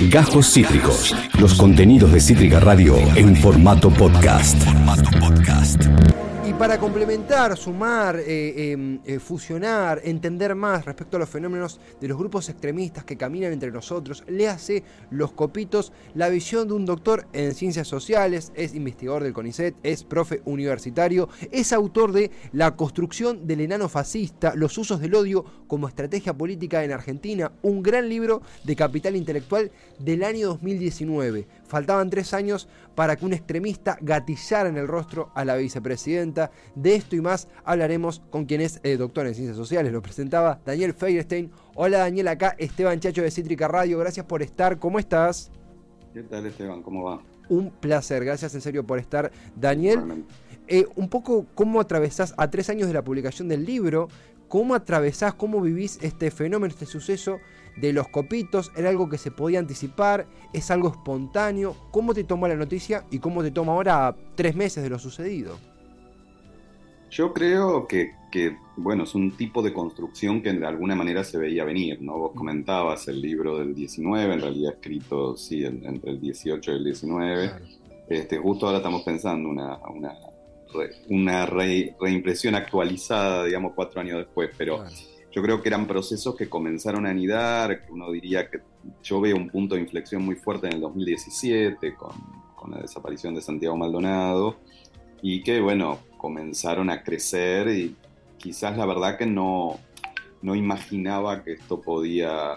Gajos Cítricos. Los contenidos de Cítrica Radio en formato podcast. Y para complementar, sumar, eh, em, eh, fusionar, entender más respecto a los fenómenos de los grupos extremistas que caminan entre nosotros, le hace Los Copitos la visión de un doctor en ciencias sociales, es investigador del CONICET, es profe universitario, es autor de La construcción del enano fascista, los usos del odio como estrategia política en Argentina, un gran libro de capital intelectual del año 2019. Faltaban tres años para que un extremista gatillara en el rostro a la vicepresidenta. De esto y más hablaremos con quien es eh, doctor en ciencias sociales. Lo presentaba Daniel Feierstein. Hola Daniel, acá Esteban Chacho de Cítrica Radio. Gracias por estar. ¿Cómo estás? ¿Qué tal Esteban? ¿Cómo va? Un placer, gracias en serio por estar. Daniel, eh, un poco cómo atravesás a tres años de la publicación del libro, cómo atravesás, cómo vivís este fenómeno, este suceso de los copitos, era algo que se podía anticipar, es algo espontáneo. ¿Cómo te tomó la noticia y cómo te toma ahora tres meses de lo sucedido? Yo creo que, bueno, es un tipo de construcción que de alguna manera se veía venir, ¿no? Vos comentabas el libro del 19, en realidad escrito, sí, entre el 18 y el 19. Este, justo ahora estamos pensando una, una, una reimpresión actualizada, digamos, cuatro años después, pero yo creo que eran procesos que comenzaron a anidar, que uno diría que yo veo un punto de inflexión muy fuerte en el 2017 con, con la desaparición de Santiago Maldonado y que, bueno, comenzaron a crecer y quizás la verdad que no, no imaginaba que esto podía,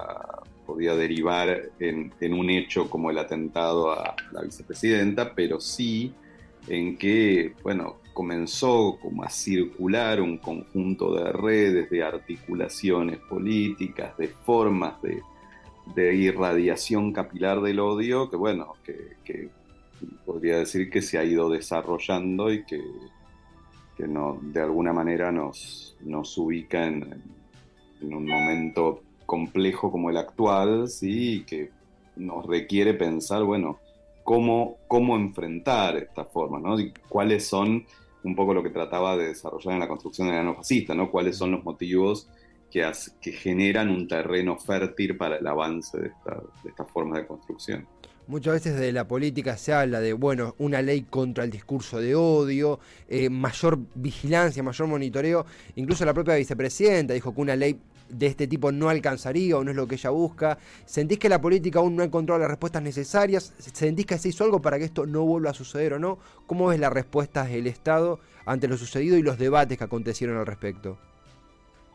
podía derivar en, en, un hecho como el atentado a la vicepresidenta, pero sí en que, bueno, comenzó como a circular un conjunto de redes, de articulaciones políticas, de formas de, irradiación capilar del odio, que bueno, que, podría decir que se ha ido desarrollando y que, no, de alguna manera nos, nos ubica en, un momento complejo como el actual, ¿sí? y que nos requiere pensar, bueno, cómo, cómo enfrentar esta forma, ¿no? cuáles son un poco lo que trataba de desarrollar en la construcción del la fascista, ¿no? Cuáles son los motivos que, que generan un terreno fértil para el avance de esta, de esta forma de construcción. Muchas veces de la política se habla de, bueno, una ley contra el discurso de odio, eh, mayor vigilancia, mayor monitoreo. Incluso la propia vicepresidenta dijo que una ley de este tipo no alcanzaría o no es lo que ella busca. ¿Sentís que la política aún no ha encontrado las respuestas necesarias? ¿Sentís que se hizo algo para que esto no vuelva a suceder o no? ¿Cómo ves las respuestas del Estado ante lo sucedido y los debates que acontecieron al respecto?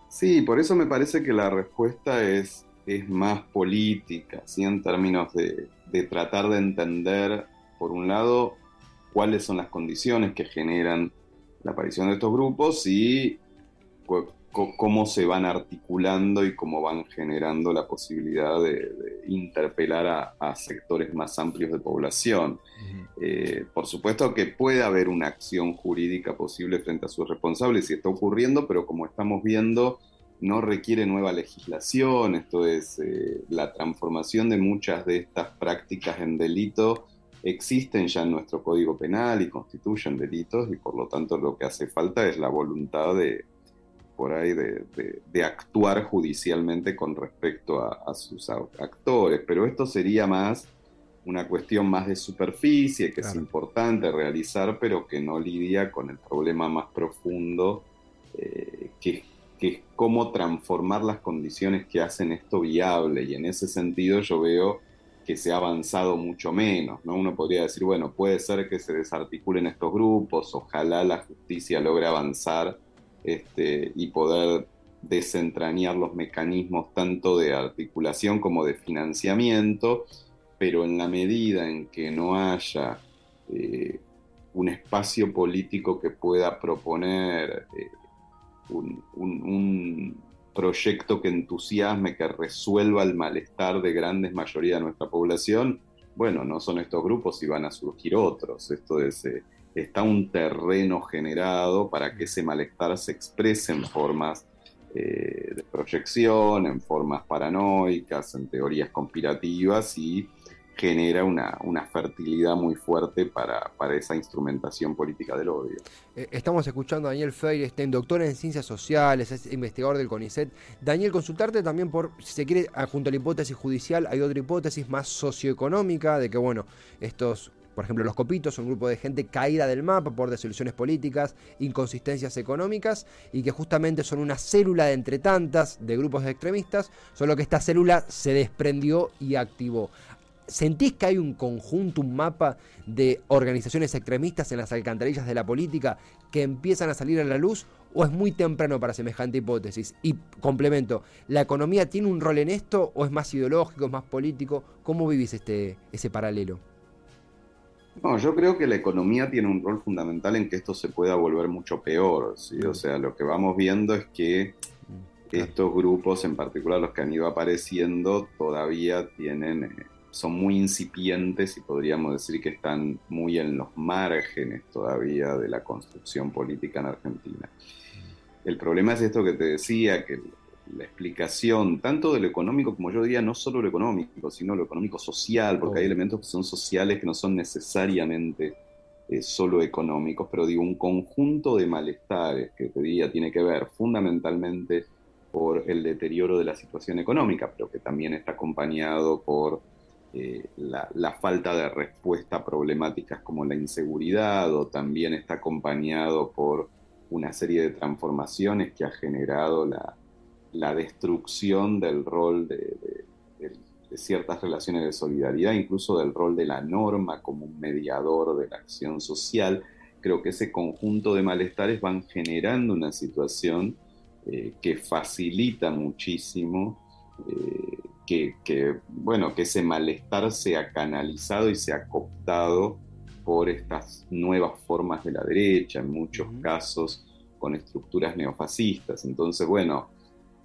Sí, por eso me parece que la respuesta es, es más política, ¿sí? en términos de, de tratar de entender, por un lado, cuáles son las condiciones que generan la aparición de estos grupos y cómo se van articulando y cómo van generando la posibilidad de, interpelar a, sectores más amplios de población. Eh, por supuesto que puede haber una acción jurídica posible frente a sus responsables y está ocurriendo, pero como estamos viendo, no requiere nueva legislación, esto es, eh, la transformación de muchas de estas prácticas en delito existen ya en nuestro Código Penal y constituyen delitos y por lo tanto lo que hace falta es la voluntad de, por ahí, de, actuar judicialmente con respecto a, sus actores, pero esto sería más una cuestión más de superficie, que es importante realizar, pero que no lidia con el problema más profundo, eh, que que es cómo transformar las condiciones que hacen esto viable. Y en ese sentido yo veo que se ha avanzado mucho menos. ¿no? Uno podría decir, bueno, puede ser que se desarticulen estos grupos, ojalá la justicia logre avanzar este, y poder desentrañar los mecanismos tanto de articulación como de financiamiento, pero en la medida en que no haya eh, un espacio político que pueda proponer eh, un, proyecto que entusiasme, que resuelva el malestar de grandes mayoría de nuestra población, bueno, no son estos grupos y van a surgir otros. Esto es, eh, está un terreno generado para que ese malestar se exprese en formas eh, de proyección, en formas paranoicas, en teorías conspirativas y genera una, una fertilidad muy fuerte para, para, esa instrumentación política del odio. Eh, estamos escuchando a Daniel Feirstein, doctor en ciencias sociales, es investigador del CONICET. Daniel, consultarte también por, si se quiere, ah, junto a la hipótesis judicial, hay otra hipótesis más socioeconómica, de que, bueno, estos por ejemplo, los copitos un grupo de gente caída del mapa por desilusiones políticas, inconsistencias económicas y que justamente son una célula de entre tantas de grupos extremistas, solo que esta célula se desprendió y activó. ¿Sentís que hay un conjunto, un mapa de organizaciones extremistas en las alcantarillas de la política que empiezan a salir a la luz o es muy temprano para semejante hipótesis? Y complemento, ¿la economía tiene un rol en esto o es más ideológico, es más político? ¿Cómo vivís este, ese paralelo? No, yo creo que la economía tiene un rol fundamental en que esto se pueda volver mucho peor. ¿sí? O sea, lo que vamos viendo es que mm, estos grupos, en particular los que han ido apareciendo, todavía tienen... Son muy incipientes y podríamos decir que están muy en los márgenes todavía de la construcción política en Argentina. El problema es esto que te decía, que la explicación tanto de lo económico como yo diría, no solo lo económico, sino lo económico social, porque hay elementos que son sociales que no son necesariamente eh, solo económicos, pero digo, un conjunto de malestares que te diría tiene que ver fundamentalmente por el deterioro de la situación económica, pero que también está acompañado por eh, la, falta de respuesta a problemáticas como la inseguridad o también está acompañado por una serie de transformaciones que ha generado la, destrucción del rol de, ciertas relaciones de solidaridad, incluso del rol de la norma como un mediador de la acción social. Creo que ese conjunto de malestares van generando una situación eh, que facilita muchísimo eh, que, bueno, que ese malestar sea canalizado y sea cooptado por estas nuevas formas de la derecha, en muchos casos con estructuras neofascistas. Entonces, bueno,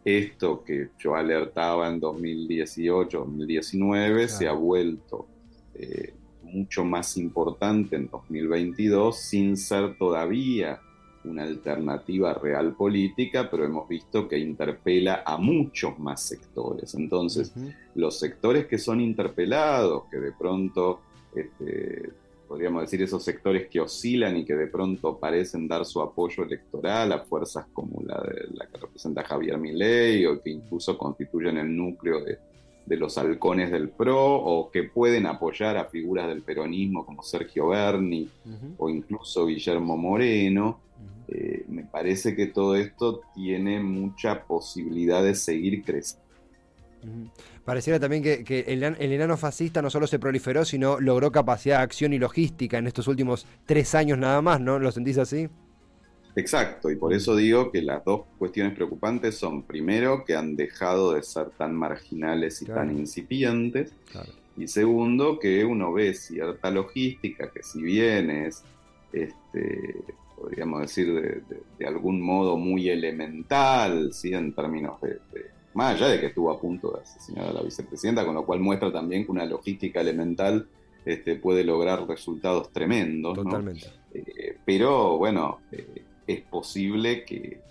esto que yo alertaba en 2018, 2019, se ha vuelto eh, mucho más importante en 2022 sin ser todavía una alternativa real política, pero hemos visto que interpela a muchos más sectores. Entonces, los sectores que son interpelados, que de pronto, este, podríamos decir, esos sectores que oscilan y que de pronto parecen dar su apoyo electoral a fuerzas como la, de, la que representa Javier Milei o que incluso constituyen el núcleo de, los halcones del PRO o que pueden apoyar a figuras del peronismo como Sergio Berni o incluso Guillermo Moreno, eh, me parece que todo esto tiene mucha posibilidad de seguir creciendo. Pareciera también que, el, enano fascista no solo se proliferó, sino logró capacidad de acción y logística en estos últimos tres años nada más, ¿no? ¿Lo sentís así? Exacto, y por eso digo que las dos cuestiones preocupantes son, primero, que han dejado de ser tan marginales y tan incipientes, y segundo, que uno ve cierta logística que si bien es este, podríamos decir, de, algún modo muy elemental, ¿sí? en términos de, más allá de que estuvo a punto de asesinar a la vicepresidenta, con lo cual muestra también que una logística elemental este, puede lograr resultados tremendos. Totalmente. Eh, pero bueno, eh, es posible que,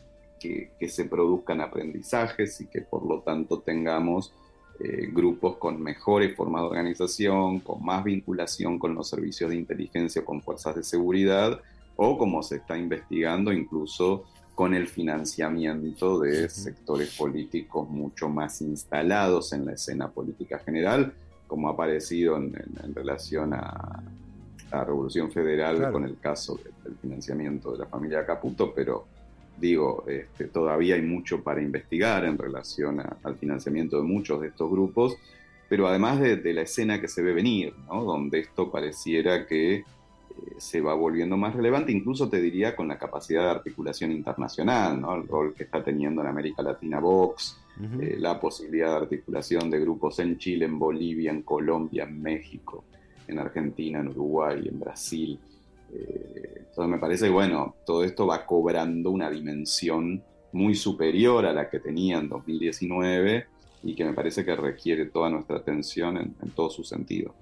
se produzcan aprendizajes y que por lo tanto tengamos eh, grupos con mejores formas de organización, con más vinculación con los servicios de inteligencia o con fuerzas de seguridad, o como se está investigando incluso con el financiamiento de sectores políticos mucho más instalados en la escena política general, como ha aparecido en, relación a la Revolución Federal con el caso del financiamiento de la familia Caputo, pero digo, este, todavía hay mucho para investigar en relación al financiamiento de muchos de estos grupos, pero además de, de, la escena que se ve venir, ¿no? donde esto pareciera que se va volviendo más relevante, incluso te diría con la capacidad de articulación internacional, ¿no? el rol que está teniendo en América Latina Vox, eh, la posibilidad de articulación de grupos en Chile, en Bolivia, en Colombia, en México, en Argentina, en Uruguay, en Brasil. Eh, entonces me parece que bueno, todo esto va cobrando una dimensión muy superior a la que tenía en 2019 y que me parece que requiere toda nuestra atención en, en todos sus sentidos.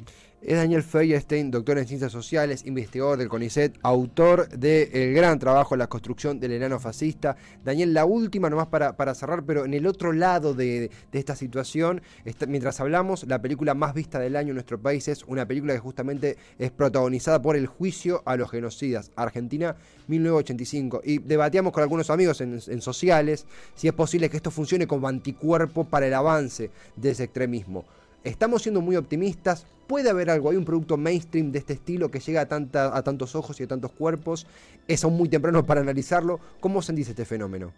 Es Daniel Feuerstein, doctor en Ciencias Sociales, investigador del CONICET, autor del gran trabajo La construcción del enano fascista. Daniel, la última nomás para, para cerrar, pero en el otro lado de, esta situación, mientras hablamos, la película más vista del año en nuestro país es una película que justamente es protagonizada por el juicio a los genocidas, Argentina 1985. Y debatíamos con algunos amigos en, en sociales si es posible que esto funcione como anticuerpo para el avance de ese extremismo. Estamos siendo muy optimistas, puede haber algo, hay un producto mainstream de este estilo que llega a, tanta, a tantos ojos y a tantos cuerpos, es aún muy temprano para analizarlo. ¿Cómo se dice este fenómeno?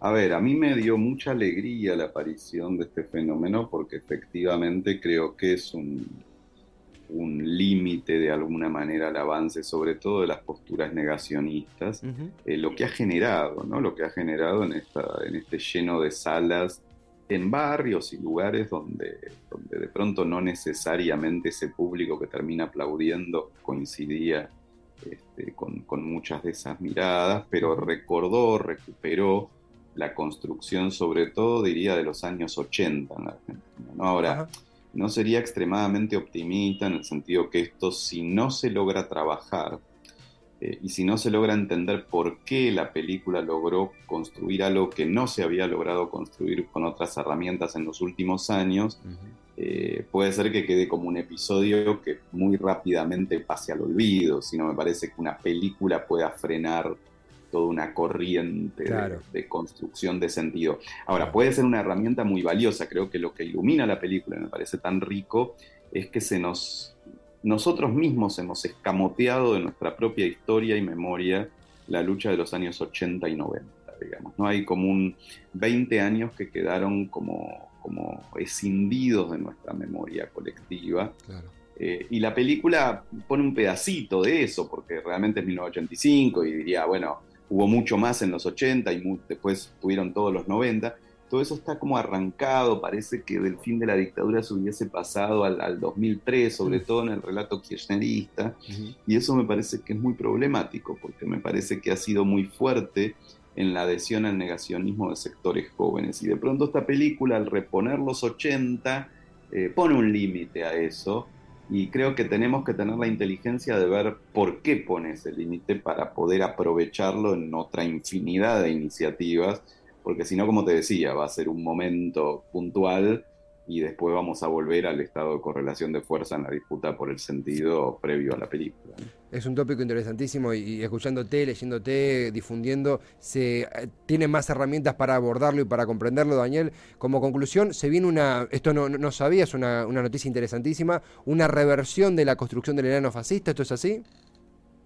A ver, a mí me dio mucha alegría la aparición de este fenómeno porque efectivamente creo que es un, un límite de alguna manera al avance, sobre todo de las posturas negacionistas, eh, lo que ha generado, ¿no? Lo que ha generado en, esta, en este lleno de salas en barrios y lugares donde, donde de pronto no necesariamente ese público que termina aplaudiendo coincidía este, con, muchas de esas miradas, pero recordó, recuperó la construcción, sobre todo diría de los años 80 en la Argentina. Ahora, no sería extremadamente optimista en el sentido que esto, si no se logra trabajar, eh, y si no se logra entender por qué la película logró construir algo que no se había logrado construir con otras herramientas en los últimos años, eh, puede ser que quede como un episodio que muy rápidamente pase al olvido, si no me parece que una película pueda frenar toda una corriente de, construcción de sentido. Ahora, puede ser una herramienta muy valiosa, creo que lo que ilumina la película, me parece tan rico, es que se nos nosotros mismos hemos escamoteado de nuestra propia historia y memoria la lucha de los años 80 y 90, digamos. ¿no? Hay como un 20 años que quedaron como, como escindidos de nuestra memoria colectiva. Eh, y la película pone un pedacito de eso, porque realmente es 1985 y diría, bueno, hubo mucho más en los 80 y después tuvieron todos los 90, todo eso está como arrancado, parece que del fin de la dictadura se hubiese pasado al, 2003, sobre todo en el relato kirchnerista, y eso me parece que es muy problemático, porque me parece que ha sido muy fuerte en la adhesión al negacionismo de sectores jóvenes, y de pronto esta película, al reponer los 80, eh, pone un límite a eso, y creo que tenemos que tener la inteligencia de ver por qué pone ese límite para poder aprovecharlo en otra infinidad de iniciativas porque si no, como te decía, va a ser un momento puntual y después vamos a volver al estado de correlación de fuerza en la disputa por el sentido previo a la película. Es un tópico interesantísimo y, escuchándote, leyéndote, difundiendo, se eh, tiene más herramientas para abordarlo y para comprenderlo, Daniel. Como conclusión, se viene una, esto no, no sabía, es una, una noticia interesantísima, una reversión de la construcción del enano fascista, ¿esto es así?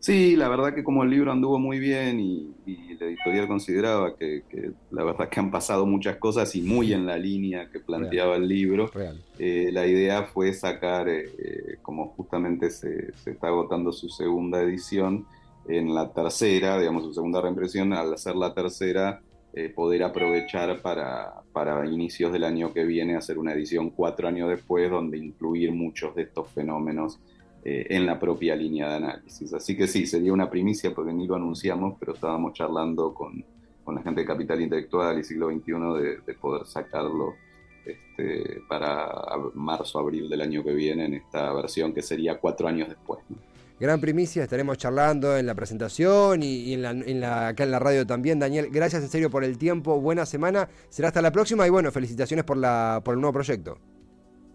Sí, la verdad que como el libro anduvo muy bien y, la editorial consideraba que, la verdad que han pasado muchas cosas y muy en la línea que planteaba el libro, eh, la idea fue sacar, eh, eh, como justamente se, está agotando su segunda edición, en la tercera, digamos su segunda reimpresión, al hacer la tercera, poder aprovechar para, para inicios del año que viene hacer una edición cuatro años después donde incluir muchos de estos fenómenos eh, en la propia línea de análisis. Así que sí, sería una primicia porque ni lo anunciamos, pero estábamos charlando con, con la gente de Capital Intelectual y Siglo XXI de, de poder sacarlo este, para marzo, abril del año que viene en esta versión que sería cuatro años después. Gran primicia, estaremos charlando en la presentación y, en, la, en la, acá en la radio también. Daniel, gracias en serio por el tiempo, buena semana, será hasta la próxima y bueno, felicitaciones por, la, por el nuevo proyecto.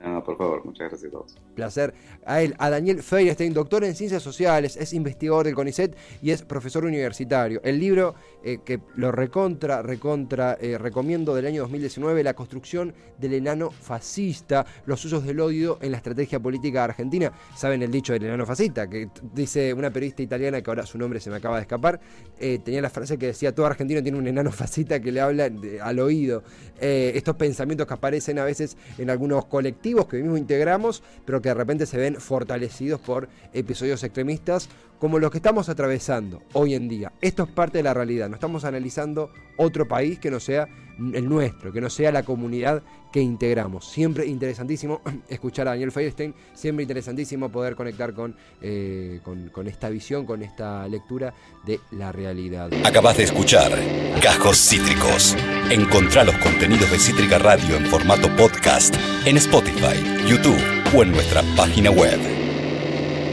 No, por favor, muchas gracias a todos. Placer a él, a Daniel Feierstein, doctor en ciencias sociales, es investigador del CONICET y es profesor universitario. El libro eh, que lo recontra, recontra, eh, recomiendo del año 2019, La construcción del enano fascista, los usos del odio en la estrategia política argentina. Saben el dicho del enano fascista, que dice una periodista italiana, que ahora su nombre se me acaba de escapar, eh, tenía la frase que decía, todo argentino tiene un enano fascista que le habla al oído. estos pensamientos que aparecen a veces en algunos colectivos que mismo integramos, pero que de repente se ven fortalecidos por episodios extremistas como los que estamos atravesando hoy en día. Esto es parte de la realidad, no estamos analizando otro país que no sea el nuestro, que no sea la comunidad que integramos. Siempre interesantísimo escuchar a Daniel Feierstein, siempre interesantísimo poder conectar con, eh, con, con esta visión, con esta lectura de la realidad. Acabas de escuchar Cajos Cítricos. Encontrá los contenidos de Cítrica Radio en formato podcast en Spotify, YouTube o en nuestra página web.